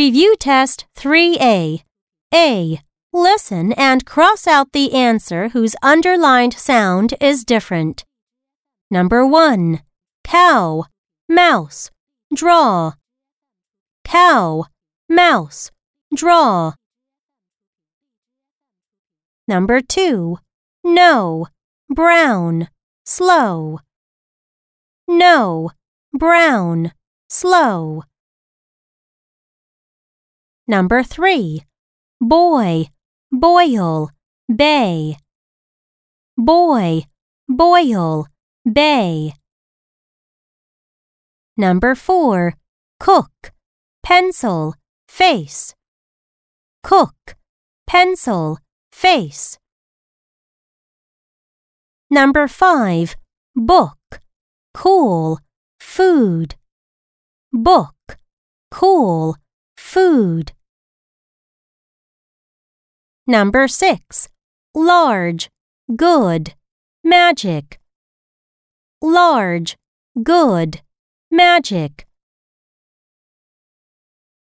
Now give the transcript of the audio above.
Review Test 3A. A. Listen and cross out the answer whose underlined sound is different. Number 1. Cow, mouse, draw. Cow, mouse, draw. Number 2. No, brown, slow. No, brown, slow. Number 3. Boy, boil, bay. Boy, boil, bay. Number 4. Cook, pencil, face. Cook, pencil, face. Number 5. Book, cool, food. Book, cool, food. Number 6. Large, good, magic. Large, good, magic.